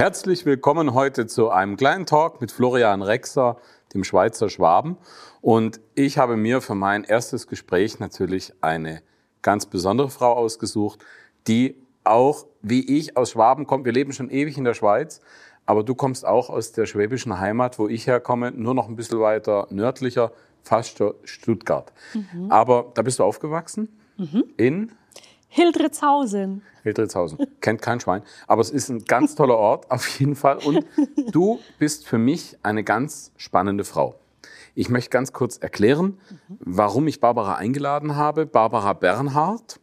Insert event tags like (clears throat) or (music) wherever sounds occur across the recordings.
Herzlich willkommen heute zu einem kleinen Talk mit Florian Rexer, dem Schweizer Schwaben. Und ich habe mir für mein erstes Gespräch natürlich eine ganz besondere Frau ausgesucht, die auch wie ich aus Schwaben kommt. Wir leben schon ewig in der Schweiz, aber du kommst auch aus der schwäbischen Heimat, wo ich herkomme, nur noch ein bisschen weiter nördlicher, fast Stuttgart. Mhm. Aber da bist du aufgewachsen mhm. in Hildritzhausen. Hildritzhausen. (laughs) Kennt kein Schwein. Aber es ist ein ganz toller Ort, auf jeden Fall. Und (laughs) du bist für mich eine ganz spannende Frau. Ich möchte ganz kurz erklären, warum ich Barbara eingeladen habe. Barbara Bernhardt,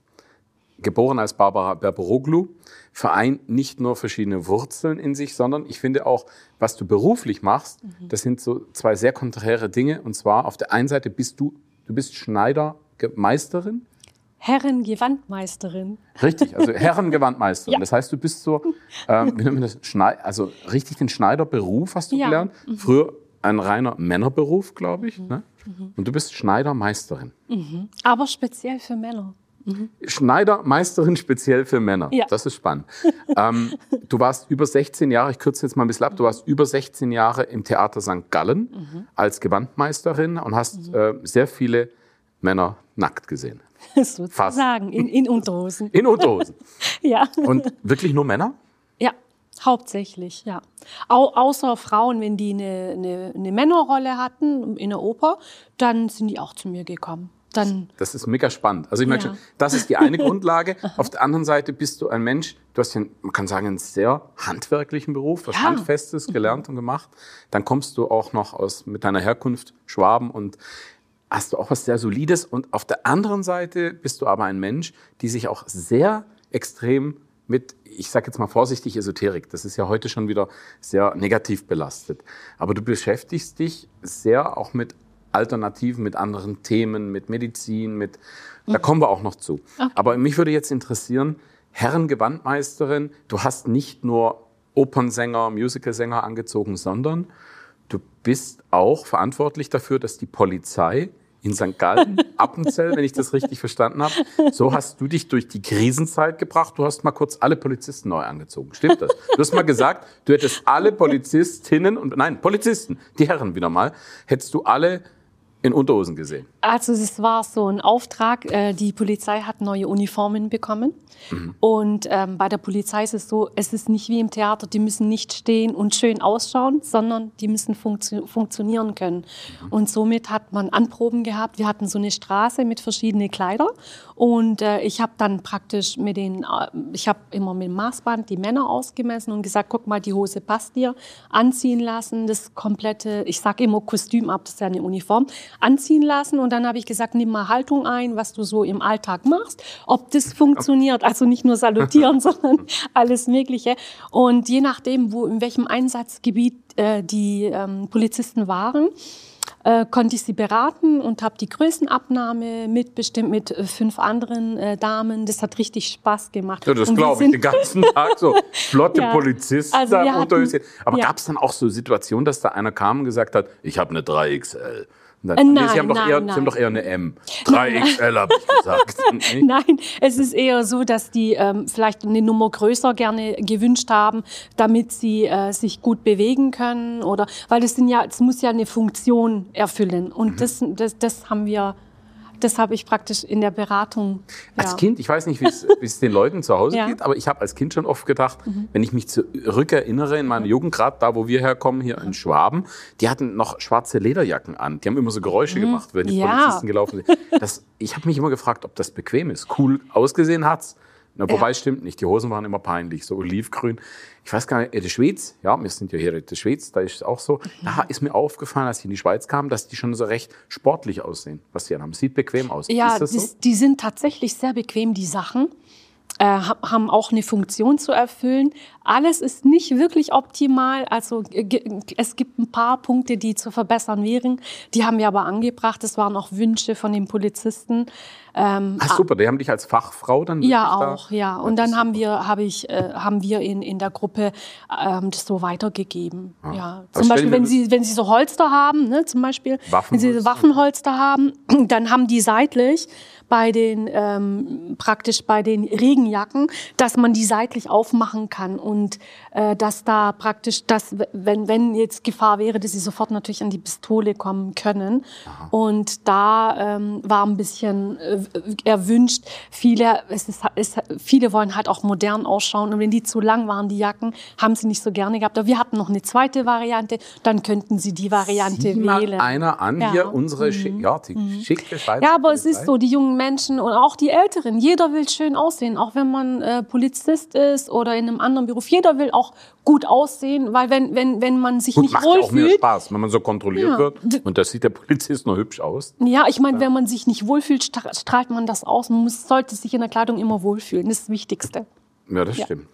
geboren als Barbara Berberoglu, vereint nicht nur verschiedene Wurzeln in sich, sondern ich finde auch, was du beruflich machst, das sind so zwei sehr konträre Dinge. Und zwar auf der einen Seite bist du, du bist Schneidermeisterin Herrengewandmeisterin. Richtig, also (laughs) Herrengewandmeisterin. ja. Das heißt, du bist so, ähm, wie nennt man das, Schnei also richtig den Schneiderberuf hast du ja. gelernt. Mhm. Früher ein reiner Männerberuf, glaube ich. Mhm. Ne? Mhm. Und du bist Schneidermeisterin. Mhm. Aber speziell für Männer. Mhm. Schneidermeisterin speziell für Männer. Ja. Das ist spannend. ähm, du warst über 16 Jahre, ich kürze jetzt mal ein bisschen ab, du warst über 16 Jahre im Theater St. Gallen mhm. als Gewandmeisterin und hast äh, sehr viele Männer nackt gesehen. (laughs) Sozusagen, in, in Unterhosen. In Unterhosen. (laughs) ja. Und wirklich nur Männer? Ja, hauptsächlich, ja. Au außer Frauen, wenn die eine, eine, eine Männerrolle hatten in der Oper, dann sind die auch zu mir gekommen. Dann das ist mega spannend. Also ich merke ja. schon, das ist die eine (laughs) Grundlage. Auf der anderen Seite bist du ein Mensch, du hast ja, man kann sagen, einen sehr handwerklichen Beruf, was ja. Handfestes gelernt und gemacht. Dann kommst du auch noch aus, mit deiner Herkunft Schwaben und hast du auch was sehr Solides. Und auf der anderen Seite bist du aber ein Mensch, die sich auch sehr extrem mit, ich sage jetzt mal vorsichtig, Esoterik, das ist ja heute schon wieder sehr negativ belastet. Aber du beschäftigst dich sehr auch mit Alternativen, mit anderen Themen, mit Medizin, mit, mhm. da kommen wir auch noch zu. Okay. Aber mich würde jetzt interessieren, Herrengewandmeisterin, du hast nicht nur Opernsänger, Musicalsänger angezogen, sondern du bist auch verantwortlich dafür, dass die Polizei in St. Gallen, (laughs) Appenzell, wenn ich das richtig verstanden habe. So hast du dich durch die Krisenzeit gebracht. Du hast mal kurz alle Polizisten neu angezogen. Stimmt das? Du hast mal gesagt, du hättest alle Polizistinnen und, nein, Polizisten, die Herren wieder mal, hättest du alle in Unterhosen gesehen? Also es war so ein Auftrag. Äh, die Polizei hat neue Uniformen bekommen. Mhm. Und ähm, bei der Polizei ist es so, es ist nicht wie im Theater, die müssen nicht stehen und schön ausschauen, sondern die müssen funktio funktionieren können. Mhm. Und somit hat man Anproben gehabt. Wir hatten so eine Straße mit verschiedenen Kleidern. Und äh, ich habe dann praktisch mit den, äh, ich habe immer mit dem Maßband die Männer ausgemessen und gesagt, guck mal, die Hose passt dir. Anziehen lassen, das komplette, ich sage immer Kostüm ab, das ist ja eine Uniform anziehen lassen. Und dann habe ich gesagt, nimm mal Haltung ein, was du so im Alltag machst, ob das funktioniert. Also nicht nur salutieren, (laughs) sondern alles Mögliche. Und je nachdem, wo, in welchem Einsatzgebiet äh, die ähm, Polizisten waren, äh, konnte ich sie beraten und habe die Größenabnahme mitbestimmt mit äh, fünf anderen äh, Damen. Das hat richtig Spaß gemacht. Ja, das glaube ich den ganzen Tag so. (laughs) Flotte ja. Polizisten also hatten, Aber ja. gab es dann auch so Situationen, dass da einer kam und gesagt hat, ich habe eine 3XL? Nein, nee, Sie, haben doch eher, Sie haben doch eher eine M. (laughs) 3XL habe ich gesagt. (laughs) nein, es ist eher so, dass die ähm, vielleicht eine Nummer größer gerne gewünscht haben, damit sie äh, sich gut bewegen können oder weil das sind ja, es muss ja eine Funktion erfüllen und mhm. das, das, das haben wir das habe ich praktisch in der Beratung. Ja. Als Kind, ich weiß nicht, wie es den Leuten zu Hause (laughs) ja. geht, aber ich habe als Kind schon oft gedacht, mhm. wenn ich mich zurückerinnere in meiner Jugend, gerade da, wo wir herkommen, hier in Schwaben, die hatten noch schwarze Lederjacken an. Die haben immer so Geräusche mhm. gemacht, wenn die ja. Polizisten gelaufen sind. Das, ich habe mich immer gefragt, ob das bequem ist. Cool ausgesehen hat's. Na, wobei, ja. stimmt nicht. Die Hosen waren immer peinlich, so olivgrün. Ich weiß gar nicht, in der Schweiz, ja, wir sind ja hier in der Schweiz, da ist es auch so. Mhm. Da ist mir aufgefallen, als ich in die Schweiz kam, dass die schon so recht sportlich aussehen, was sie haben. Sieht bequem aus. Ja, die, so? die sind tatsächlich sehr bequem, die Sachen. Äh, haben auch eine Funktion zu erfüllen. Alles ist nicht wirklich optimal. Also es gibt ein paar Punkte, die zu verbessern wären. Die haben wir aber angebracht. Das waren auch Wünsche von den Polizisten. Ähm, Ach super, die haben dich als Fachfrau dann Ja auch, ja. Und dann haben wir, habe ich, äh, haben wir in, in der Gruppe ähm, das so weitergegeben. Ah. Ja. Zum Beispiel, wenn sie, wenn sie so Holster haben, ne, zum Beispiel, wenn sie Waffenholster haben, (clears throat) dann haben die seitlich bei den ähm, praktisch bei den Regenjacken, dass man die seitlich aufmachen kann und äh, dass da praktisch, dass wenn wenn jetzt Gefahr wäre, dass sie sofort natürlich an die Pistole kommen können. Aha. Und da ähm, war ein bisschen äh, erwünscht. Viele es ist, es, viele wollen halt auch modern ausschauen und wenn die zu lang waren die Jacken, haben sie nicht so gerne gehabt. Aber wir hatten noch eine zweite Variante, dann könnten sie die Variante Sieh wählen. Mal einer an ja. hier unsere mhm. ja, die mhm. schicke Schweizer Ja, aber es ist so, die jungen Menschen und auch die Älteren, jeder will schön aussehen, auch wenn man äh, Polizist ist oder in einem anderen Beruf. Jeder will auch gut aussehen, weil wenn, wenn, wenn man sich gut, nicht macht wohlfühlt. Macht auch mehr Spaß, wenn man so kontrolliert ja. wird und da sieht der Polizist noch hübsch aus. Ja, ich meine, ja. wenn man sich nicht wohlfühlt, strahlt man das aus. Man muss, sollte sich in der Kleidung immer wohlfühlen. Das ist das Wichtigste. Ja, das ja. stimmt.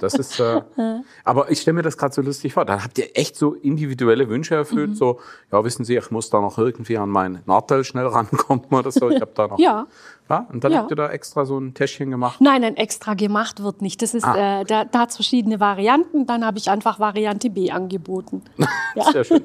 Das ist, äh, (laughs) aber ich stelle mir das gerade so lustig vor. Dann habt ihr echt so individuelle Wünsche erfüllt, mhm. so, ja, wissen Sie, ich muss da noch irgendwie an meinen Nadel schnell rankommen oder so. Ich habe da noch (laughs) ja. Ja, und dann ja. habt ihr da extra so ein Täschchen gemacht? Nein, ein extra gemacht wird nicht. Das ist, ah. äh, da, da hat es verschiedene Varianten. Dann habe ich einfach Variante B angeboten. (laughs) ja. Sehr schön.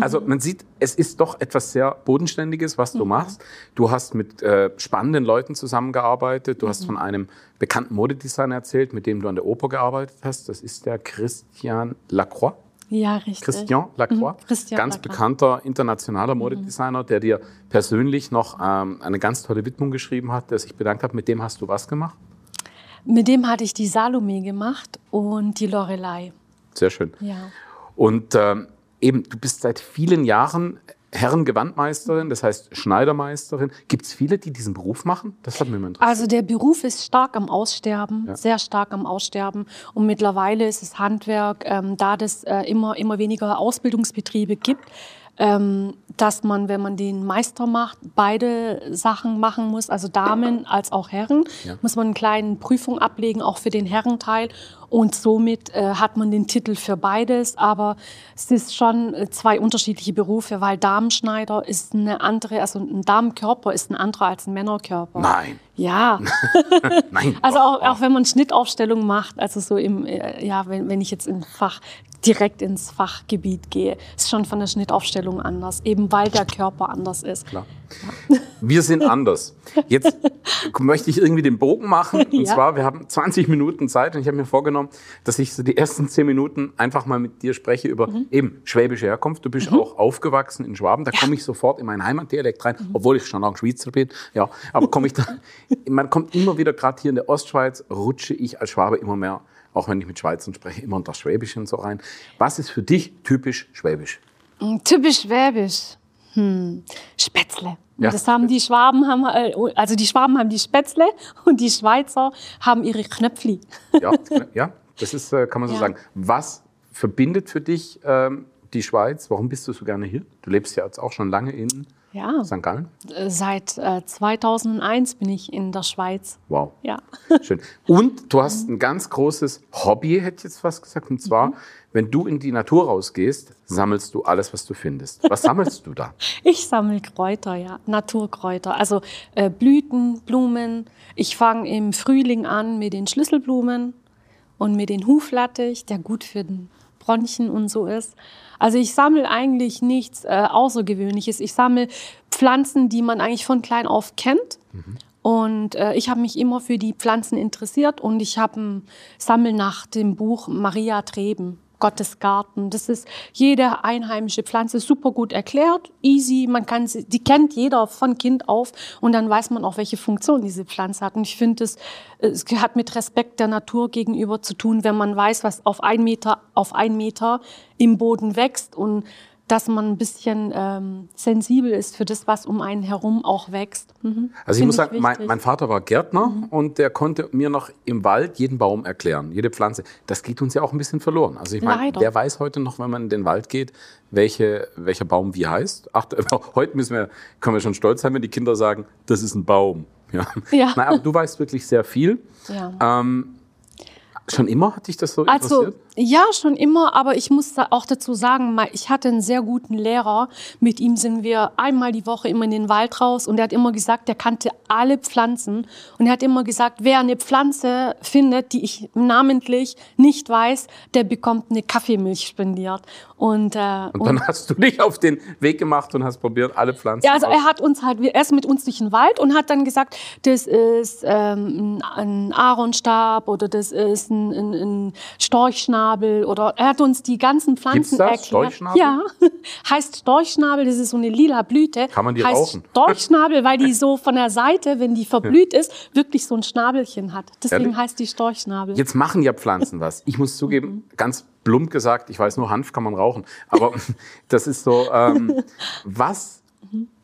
Also man sieht, es ist doch etwas sehr Bodenständiges, was du mhm. machst. Du hast mit äh, spannenden Leuten zusammengearbeitet. Du mhm. hast von einem bekannten Modedesigner erzählt, mit dem du an der Oper gearbeitet hast. Das ist der Christian Lacroix. Ja, richtig. Christian Lacroix, mhm. Christian ganz Lacroix. bekannter internationaler mhm. Modedesigner, der dir persönlich noch ähm, eine ganz tolle Widmung geschrieben hat, der sich bedankt hat. Mit dem hast du was gemacht? Mit dem hatte ich die Salome gemacht und die Lorelei. Sehr schön. Ja. Und ähm, eben, du bist seit vielen Jahren Herrengewandmeisterin, das heißt Schneidermeisterin. Gibt es viele, die diesen Beruf machen? Das hat mir immer interessiert. Also der Beruf ist stark am Aussterben, ja. sehr stark am Aussterben. Und mittlerweile ist es Handwerk, ähm, da es äh, immer, immer weniger Ausbildungsbetriebe gibt, dass man, wenn man den Meister macht, beide Sachen machen muss, also Damen als auch Herren, ja. muss man eine kleine Prüfung ablegen, auch für den Herrenteil. Und somit äh, hat man den Titel für beides. Aber es ist schon äh, zwei unterschiedliche Berufe, weil Damenschneider ist eine andere, also ein Damenkörper ist ein anderer als ein Männerkörper. Nein. Ja. (laughs) Nein. (laughs) Also auch, auch wenn man Schnittaufstellung macht, also so im, äh, ja, wenn, wenn ich jetzt im Fach direkt ins Fachgebiet gehe, ist schon von der Schnittaufstellung anders, eben weil der Körper anders ist. Klar. Wir sind anders. Jetzt (laughs) möchte ich irgendwie den Bogen machen. Und ja. zwar, wir haben 20 Minuten Zeit und ich habe mir vorgenommen, dass ich so die ersten 10 Minuten einfach mal mit dir spreche über mhm. eben schwäbische Herkunft. Du bist mhm. auch aufgewachsen in Schwaben. Da ja. komme ich sofort in meinen Heimatdialekt rein, mhm. obwohl ich schon auch Schweizer bin. Ja, aber komme ich da, (laughs) man kommt immer wieder, gerade hier in der Ostschweiz, rutsche ich als Schwabe immer mehr, auch wenn ich mit Schweizern spreche, immer unter Schwäbisch und so rein. Was ist für dich typisch Schwäbisch? Typisch Schwäbisch. Hm. Spätzle. Ja. Das haben die Schwaben haben, äh, also die Schwaben haben die Spätzle (laughs) und die Schweizer haben ihre Knöpfli. (laughs) Ja, ja das ist, äh, kann man so ja. sagen. Was verbindet für dich ähm, die Schweiz? Warum bist du so gerne hier? Du lebst ja jetzt auch schon lange in ja. St. Gallen? Äh, seit äh, 2001 bin ich in der Schweiz. Wow. Ja. (laughs) Schön. Und du hast ein ganz großes Hobby, hätte ich jetzt fast gesagt. Und zwar, mhm. wenn du in die Natur rausgehst, sammelst du alles, was du findest. Was sammelst du da? (laughs) Ich sammle Kräuter, ja. Naturkräuter. Also äh, Blüten, Blumen. Ich fange im Frühling an mit den Schlüsselblumen und mit den Huflattich, der gut für den Bronchien und so ist. Also ich sammle eigentlich nichts äh, Außergewöhnliches. Ich sammle Pflanzen, die man eigentlich von klein auf kennt. Mhm. Und äh, ich habe mich immer für die Pflanzen interessiert und ich habe sammel nach dem Buch Maria Treben. Gottes Garten. Das ist jede einheimische Pflanze super gut erklärt, easy. Man kann sie, die kennt jeder von Kind auf und dann weiß man auch, welche Funktion diese Pflanze hat. Und ich finde, es, es hat mit Respekt der Natur gegenüber zu tun, wenn man weiß, was auf ein Meter auf ein Meter im Boden wächst und dass man ein bisschen ähm, sensibel ist für das, was um einen herum auch wächst. Mhm. Also ich muss sagen, mein, mein, Vater war Gärtner mhm. und der konnte mir noch im Wald jeden Baum erklären, jede Pflanze. Das geht uns ja auch ein bisschen verloren. Also ich meine, der weiß heute noch, wenn man in den Wald geht, welche, welcher Baum wie heißt. Ach, (laughs) heute müssen wir, können wir schon stolz sein, wenn die Kinder sagen, das ist ein Baum. Ja. ja. (laughs) Nein, aber du weißt wirklich sehr viel. Ja. Ähm, Schon immer hat dich das so also? Ja, schon immer, aber ich muss auch dazu sagen, ich hatte einen sehr guten Lehrer. Mit ihm sind wir einmal die Woche immer in den Wald raus und er hat immer gesagt, er kannte alle Pflanzen und er hat immer gesagt, wer eine Pflanze findet, die ich namentlich nicht weiß, der bekommt eine Kaffeemilch spendiert. Und, äh, und dann und, hast du dich auf den Weg gemacht und hast probiert, alle Pflanzen. Ja, also er hat uns halt, er ist mit uns durch den Wald und hat dann gesagt, das ist ähm, ein Aaronstab oder das ist ein, ein, ein Storchschnabel oder er hat uns die ganzen Pflanzen Gibt's das? erklärt. Storchschnabel? Ja, (laughs) heißt Storchschnabel, das ist so eine lila Blüte. Kann man die heißt rauchen? (laughs) Storchschnabel, weil die so von der Seite, wenn die verblüht ist, wirklich so ein Schnabelchen hat. Deswegen Ehrlich? heißt die Storchschnabel. Jetzt machen ja Pflanzen was. Ich muss zugeben, mhm. ganz plump gesagt, ich weiß nur, Hanf kann man rauchen. Aber (laughs) das ist so, ähm, was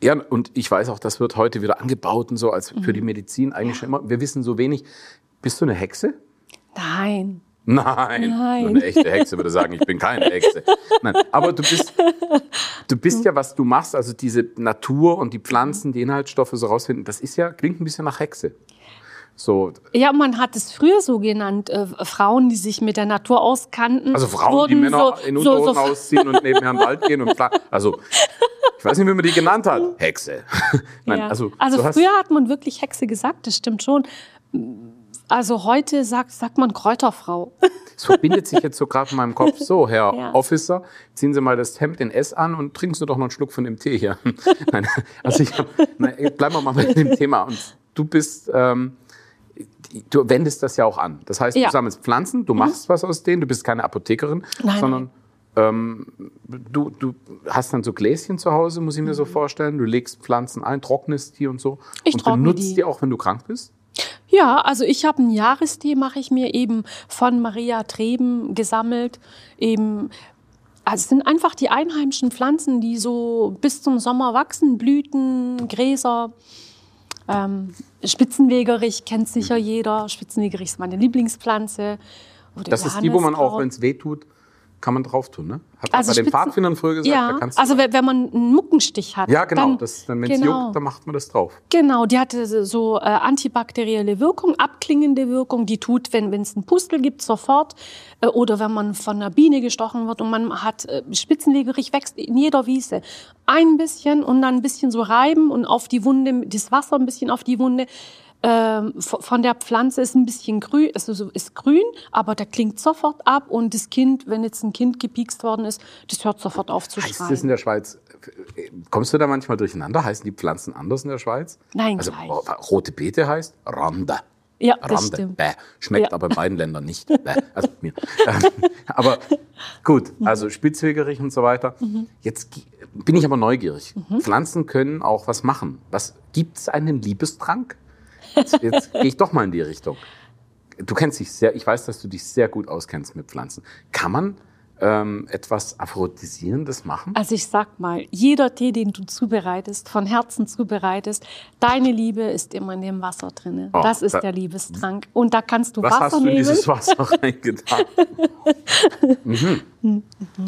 ja, und ich weiß auch, das wird heute wieder angebaut und so, als für die mhm. Medizin eigentlich schon immer. Wir wissen so wenig. Bist du eine Hexe? Nein. Nein, Nein. eine echte Hexe würde sagen, ich bin keine Hexe. Nein, aber du bist, du bist ja, was du machst, also diese Natur und die Pflanzen, die Inhaltsstoffe so rausfinden, das ist ja, klingt ein bisschen nach Hexe. So. Ja, man hat es früher so genannt, äh, Frauen, die sich mit der Natur auskannten. Also Frauen, die Männer so, in Unterhosen so, so ausziehen und nebenher im Wald gehen und also ich weiß nicht, wie man die genannt hat. Hexe. (laughs) Nein, ja. also, also früher hat man wirklich Hexe gesagt, das stimmt schon. Also heute sagt, sagt man Kräuterfrau. Es verbindet sich jetzt so gerade in meinem Kopf. So, Herr ja. Officer, ziehen Sie mal das Hemd in S an und trinken Sie doch noch einen Schluck von dem Tee hier. (laughs) Nein, also ich hab, nein, bleiben wir mal bei dem Thema. Und du bist, ähm, du wendest das ja auch an. Das heißt, ja. du sammelst Pflanzen, du mhm. machst was aus denen, du bist keine Apothekerin, nein, sondern ähm, du, du hast dann so Gläschen zu Hause, muss ich mir mhm. so vorstellen. Du legst Pflanzen ein, trocknest die und so. Ich und benutzt die. die auch, wenn du krank bist? Ja, also ich habe einen Jahrestee, mache ich mir eben von Maria Treben gesammelt. Eben, also es sind einfach die einheimischen Pflanzen, die so bis zum Sommer wachsen, Blüten, Gräser. Ähm, Spitzenwegerich kennt sicher jeder. Spitzenwegerich ist meine Lieblingspflanze. das ist die, wo man auch, wenn es weh tut, kann man drauf tun, ne? Hat also bei den Pfadfindern früher gesagt, ja, da kannst du also wenn man einen Muckenstich hat. Ja, genau. Dann, das, dann wenn es genau. juckt, dann macht man das drauf. Genau, die hatte so äh, antibakterielle Wirkung, abklingende Wirkung. Die tut, wenn es einen Pustel gibt, sofort. Äh, oder wenn man von einer Biene gestochen wird und man hat äh, Spitzenlegerich, wächst in jeder Wiese. Ein bisschen und dann ein bisschen so reiben und auf die Wunde, das Wasser ein bisschen auf die Wunde von der Pflanze ist ein bisschen grün, also ist grün, aber der klingt sofort ab und das Kind, wenn jetzt ein Kind gepiekst worden ist, das hört sofort auf zu schreien. Heißt das in der Schweiz, kommst du da manchmal durcheinander? Heißen die Pflanzen anders in der Schweiz? Nein, also, gleich. Rote Beete heißt Randa. Ja, das Rande. stimmt. Bäh. Schmeckt ja. aber in beiden Ländern nicht. (laughs) Bäh. Also mir. (laughs) aber gut, also Spitzwegerich und so weiter. Mhm. Jetzt bin ich aber neugierig. Mhm. Pflanzen können auch was machen. Was gibt es einen Liebestrank? Jetzt, jetzt gehe ich doch mal in die Richtung. Du kennst dich sehr, ich weiß, dass du dich sehr gut auskennst mit Pflanzen. Kann man ähm, etwas Aphrodisierendes machen? Also ich sag mal, jeder Tee, den du zubereitest, von Herzen zubereitest, deine Liebe ist immer in dem Wasser drin. Oh, das ist da, der Liebestrank. Und da kannst du was Wasser hast du nehmen. in dieses Wasser reingetan? (laughs) mhm. Mhm.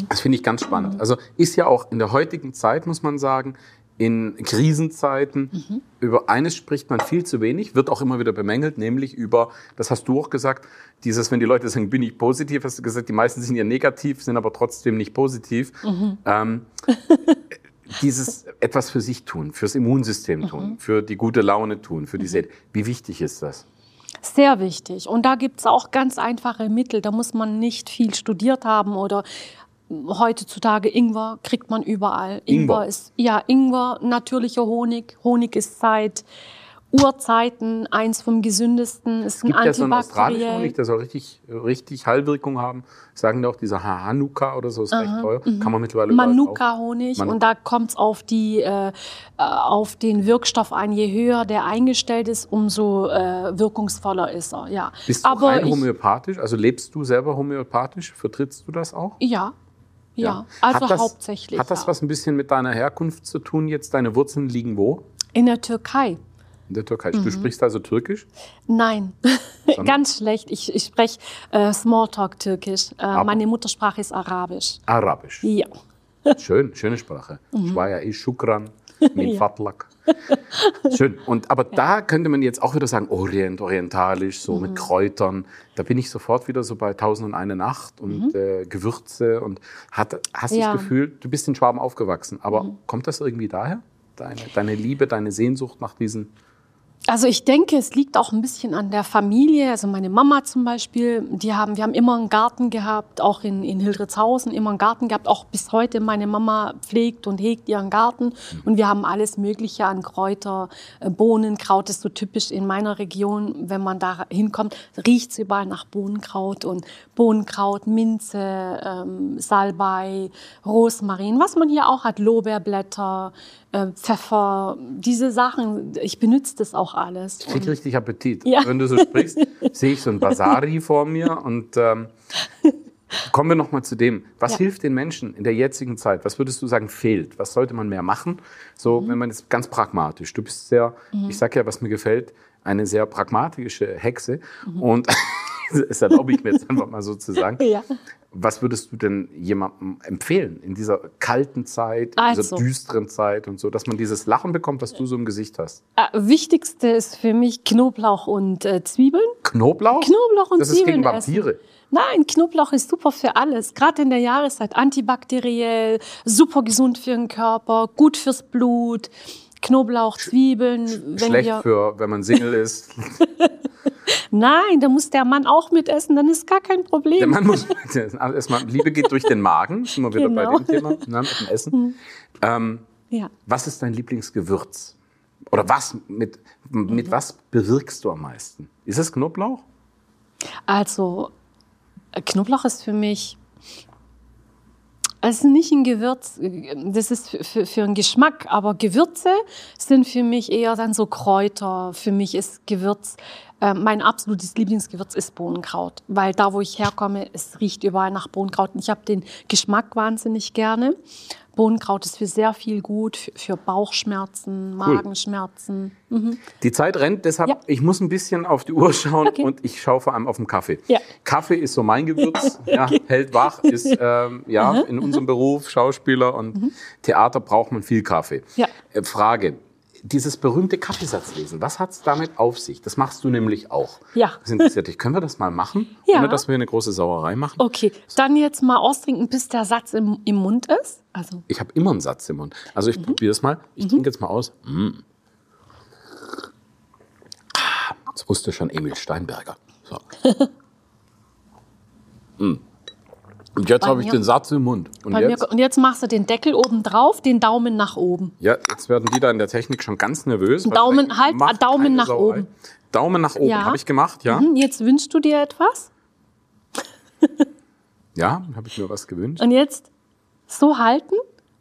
Das finde ich ganz spannend. Also ist ja auch in der heutigen Zeit, muss man sagen, in Krisenzeiten. Mhm. Über eines spricht man viel zu wenig, wird auch immer wieder bemängelt, nämlich über, das hast du auch gesagt, dieses, wenn die Leute sagen, bin ich positiv, hast du gesagt, die meisten sind ja negativ, sind aber trotzdem nicht positiv. Mhm. Ähm, (laughs) dieses etwas für sich tun, fürs Immunsystem tun, mhm. für die gute Laune tun, für die mhm. Seele. Wie wichtig ist das? Sehr wichtig. Und da gibt es auch ganz einfache Mittel. Da muss man nicht viel studiert haben oder heutzutage Ingwer kriegt man überall. Ingwer, Ingwer ist ja Ingwer, natürlicher Honig. Honig ist seit Urzeiten eins vom gesündesten. Ist es gibt ein ja so einen australischen Honig, der soll richtig, richtig Heilwirkung haben. Sagen auch dieser Hanuka oder so ist Aha, recht teuer. Mhm. Kann man mittlerweile Manuka-Honig. Und da kommt es auf, äh, auf den Wirkstoff ein. Je höher der eingestellt ist, umso äh, wirkungsvoller ist er. Ja. Bist du Aber rein homöopathisch? Also lebst du selber homöopathisch? Vertrittst du das auch? Ja. Ja, also hat das, hauptsächlich. Hat das was ein bisschen mit deiner Herkunft zu tun jetzt? Deine Wurzeln liegen wo? In der Türkei. In der Türkei. Mhm. Du sprichst also Türkisch? Nein, (laughs) ganz schlecht. Ich, ich spreche äh, Smalltalk-Türkisch. Äh, meine Muttersprache ist Arabisch. Arabisch? Ja. Schön, schöne Sprache. Mhm. Schwaya ist Shukran, (laughs) min Fatlak. (laughs) Schön. Und aber ja. da könnte man jetzt auch wieder sagen, Orient, orientalisch, so mhm. mit Kräutern. Da bin ich sofort wieder so bei Tausend und eine Nacht und mhm. äh, Gewürze und hat, hast ja. das Gefühl, du bist in Schwaben aufgewachsen. Aber mhm. kommt das irgendwie daher? Deine, deine Liebe, deine Sehnsucht nach diesen also ich denke, es liegt auch ein bisschen an der Familie. Also meine Mama zum Beispiel, die haben, wir haben immer einen Garten gehabt, auch in, in Hildritzhausen immer einen Garten gehabt. Auch bis heute meine Mama pflegt und hegt ihren Garten. Und wir haben alles Mögliche an Kräuter, äh, Bohnenkraut ist so typisch in meiner Region. Wenn man da hinkommt, riecht es überall nach Bohnenkraut und Bohnenkraut, Minze, ähm, Salbei, Rosmarin, was man hier auch hat, Lorbeerblätter, äh, Pfeffer, diese Sachen. Ich benutze das auch alles. Ich kriege richtig Appetit. Ja. Wenn du so sprichst, sehe ich so ein (laughs) Basari vor mir und ähm, Kommen wir noch mal zu dem. Was ja. hilft den Menschen in der jetzigen Zeit? Was würdest du sagen fehlt? Was sollte man mehr machen? So, mhm. wenn man jetzt ganz pragmatisch. Du bist sehr, mhm. ich sage ja, was mir gefällt, eine sehr pragmatische Hexe. Mhm. Und (laughs) das erlaube ich mir jetzt einfach mal so zu sagen. (laughs) Ja. Was würdest du denn jemandem empfehlen in dieser kalten Zeit, in also. dieser düsteren Zeit und so, dass man dieses Lachen bekommt, was du so im Gesicht hast? Äh, wichtigste ist für mich Knoblauch und äh, Zwiebeln. Knoblauch? Knoblauch und das Zwiebeln. Das ist gegen Vampire. Essen. Nein, Knoblauch ist super für alles. Gerade in der Jahreszeit antibakteriell, super gesund für den Körper, gut fürs Blut. Knoblauch, Zwiebeln. Schlecht für, wenn man Single ist. (laughs) Nein, da muss der Mann auch mitessen, dann ist gar kein Problem. Der Mann muss. Also erstmal, Liebe geht durch den Magen, sind wir wieder genau. bei dem Thema, ne, mit dem Essen. Hm. Ähm, ja. Was ist dein Lieblingsgewürz? Oder was, mit, mit mhm. was bewirkst du am meisten? Ist es Knoblauch? Also, Knoblauch ist für mich ist nicht ein Gewürz, das ist für, für, für einen Geschmack, aber Gewürze sind für mich eher dann so Kräuter. Für mich ist Gewürz, äh, mein absolutes Lieblingsgewürz ist Bohnenkraut, weil da, wo ich herkomme, es riecht überall nach Bohnenkraut. Und ich habe den Geschmack wahnsinnig gerne. Bohnenkraut ist für sehr viel gut, für, für Bauchschmerzen, Magenschmerzen. Cool. Mhm. Die Zeit rennt, deshalb, ja. ich muss ein bisschen auf die Uhr schauen okay. und ich schaue vor allem auf den Kaffee. Ja. Kaffee ist so mein Gewürz, (laughs) okay. ja, hält wach, ist (laughs) ähm, ja, mhm. in unserem Beruf Schauspieler und mhm. Theater braucht man viel Kaffee. Äh, Frage, dieses berühmte Kaffeesatzlesen, was hat es damit auf sich? Das machst du nämlich auch. Ja. Das interessiert dich. Können wir das mal machen? Ja. Ohne, dass wir eine große Sauerei machen? Okay. Dann jetzt mal austrinken, bis der Satz im, im Mund ist. Also. Ich habe immer einen Satz im Mund. Also ich mhm. probiere es mal. Ich mhm. trinke jetzt mal aus. Mm. Ah, das wusste schon Emil Steinberger. So. (laughs) mm. Und jetzt habe ich den Satz im Mund. Und jetzt? und jetzt? machst du den Deckel oben drauf, den Daumen nach oben. Ja, jetzt werden die da in der Technik schon ganz nervös. Daumen, halt, Daumen nach Sauerei. oben. Daumen nach oben, ja. habe ich gemacht, ja. Mhm, jetzt wünschst du dir etwas? (laughs) ja, habe ich mir was gewünscht. Und jetzt so halten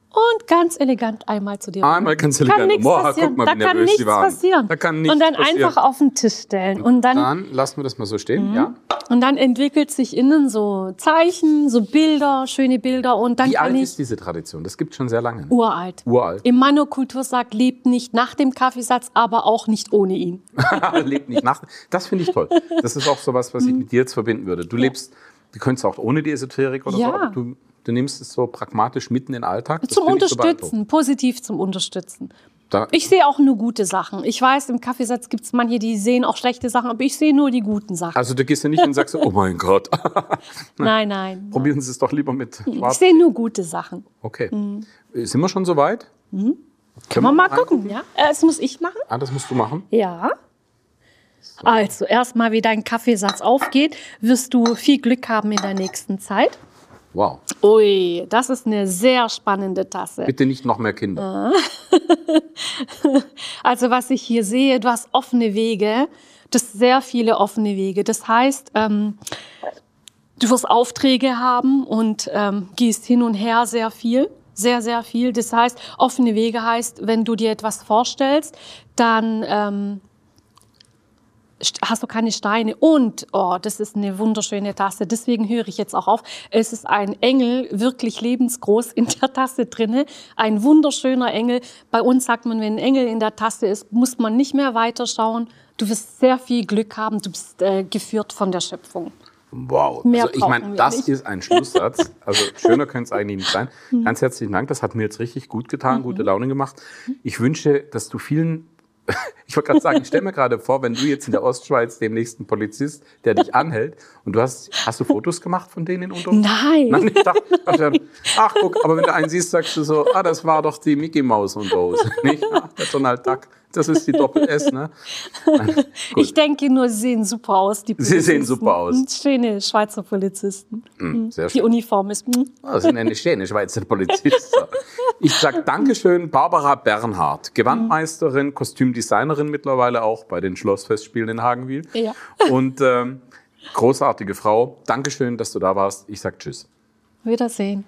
und ganz elegant einmal zu dir. Einmal ganz elegant. Kann Boah, passieren. mal, da kann nichts passieren. Da kann nichts und dann passieren. einfach auf den Tisch stellen. Und dann, dann lassen wir das mal so stehen, mhm. ja. Und dann entwickelt sich innen so Zeichen, so Bilder, schöne Bilder. Und dann wie alt ist diese Tradition? Das gibt schon sehr lange. Uralt. Uralt. Im Manokultur sagt, lebt nicht nach dem Kaffeesatz, aber auch nicht ohne ihn. (laughs) lebt nicht nach. Das finde ich toll. Das ist auch so was, was ich mhm. mit dir jetzt verbinden würde. Du lebst, du könntest auch ohne die Esoterik oder ja. so, aber du Du nimmst es so pragmatisch mitten in den Alltag. Das zum Unterstützen, so positiv zum Unterstützen. Da ich sehe auch nur gute Sachen. Ich weiß, im Kaffeesatz gibt es manche, die sehen auch schlechte Sachen, aber ich sehe nur die guten Sachen. Also du gehst ja nicht und sagst, (laughs) oh mein Gott. (laughs) nein, (laughs) nein. Probieren Sie es doch lieber mit Schwarz. Ich sehe nur gute Sachen. Okay. Mhm. Sind wir schon so weit? Mhm. Können wir mal gucken, ja? Äh, das muss ich machen. Ah, das musst du machen? Ja. So. Also, erstmal, wie dein Kaffeesatz aufgeht, wirst du viel Glück haben in der nächsten Zeit. Wow. Ui, das ist eine sehr spannende Tasse. Bitte nicht noch mehr Kinder. (laughs) also was ich hier sehe, du hast offene Wege. Das sind sehr viele offene Wege. Das heißt, ähm, du wirst Aufträge haben und ähm, gehst hin und her sehr viel. Sehr, sehr viel. Das heißt, offene Wege heißt, wenn du dir etwas vorstellst, dann ähm, hast du keine Steine. Und, oh, das ist eine wunderschöne Tasse. Deswegen höre ich jetzt auch auf. Es ist ein Engel, wirklich lebensgroß in der Tasse drinne. Ein wunderschöner Engel. Bei uns sagt man, wenn ein Engel in der Tasse ist, muss man nicht mehr weiterschauen. Du wirst sehr viel Glück haben. Du bist äh, geführt von der Schöpfung. Wow. Mehr also ich meine, das nicht. ist ein Schlusssatz. Also schöner könnte es eigentlich nicht sein. Hm. Ganz herzlichen Dank. Das hat mir jetzt richtig gut getan, mhm. gute Laune gemacht. Ich wünsche, dass du vielen ich wollte gerade sagen, ich stell mir gerade vor, wenn du jetzt in der Ostschweiz dem nächsten Polizist, der dich anhält, und du hast, hast du Fotos gemacht von denen in Unterhose? Nein. Nein ich dachte, ach guck, aber wenn du einen siehst, sagst du so, ah, das war doch die Mickey Maus Unterhose. Nicht? Ach, der Donald Duck. Das ist die Doppel-S, ne? (laughs) ich denke nur, sie sehen super aus, die Polizisten. Sie sehen super aus. Schöne Schweizer Polizisten. Mm, sehr schön. Die Uniform ist. Mm. Oh, das sind eine schöne Schweizer Polizisten. Ich sage Dankeschön, Barbara Bernhardt, Gewandmeisterin, Kostümdesignerin mittlerweile auch bei den Schlossfestspielen in Hagenwil. Ja. Und ähm, großartige Frau. Dankeschön, dass du da warst. Ich sage Tschüss. Wiedersehen.